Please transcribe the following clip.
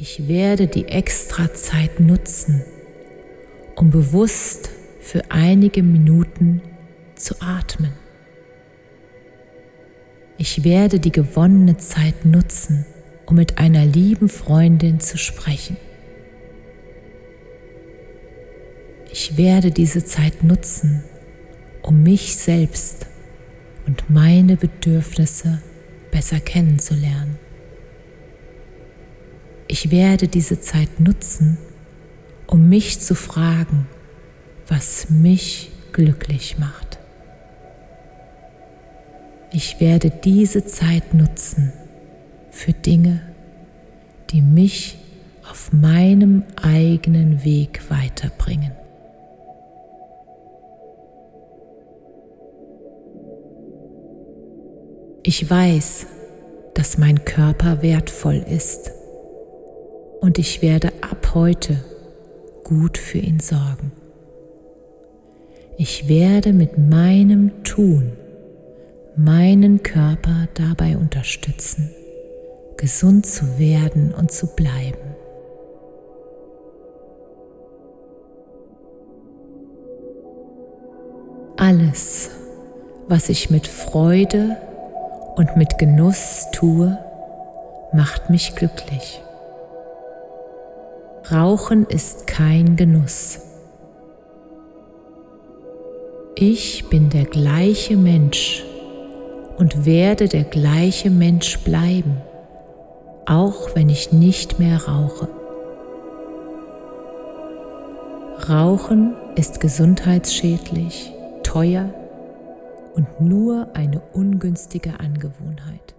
Ich werde die Extrazeit nutzen, um bewusst für einige Minuten zu atmen. Ich werde die gewonnene Zeit nutzen, um mit einer lieben Freundin zu sprechen. Ich werde diese Zeit nutzen, um mich selbst und meine Bedürfnisse besser kennenzulernen. Ich werde diese Zeit nutzen, um mich zu fragen, was mich glücklich macht. Ich werde diese Zeit nutzen für Dinge, die mich auf meinem eigenen Weg weiterbringen. Ich weiß, dass mein Körper wertvoll ist und ich werde ab heute gut für ihn sorgen. Ich werde mit meinem Tun meinen Körper dabei unterstützen, gesund zu werden und zu bleiben. Alles, was ich mit Freude und mit Genuss tue, macht mich glücklich. Rauchen ist kein Genuss. Ich bin der gleiche Mensch und werde der gleiche Mensch bleiben, auch wenn ich nicht mehr rauche. Rauchen ist gesundheitsschädlich, teuer und nur eine ungünstige Angewohnheit.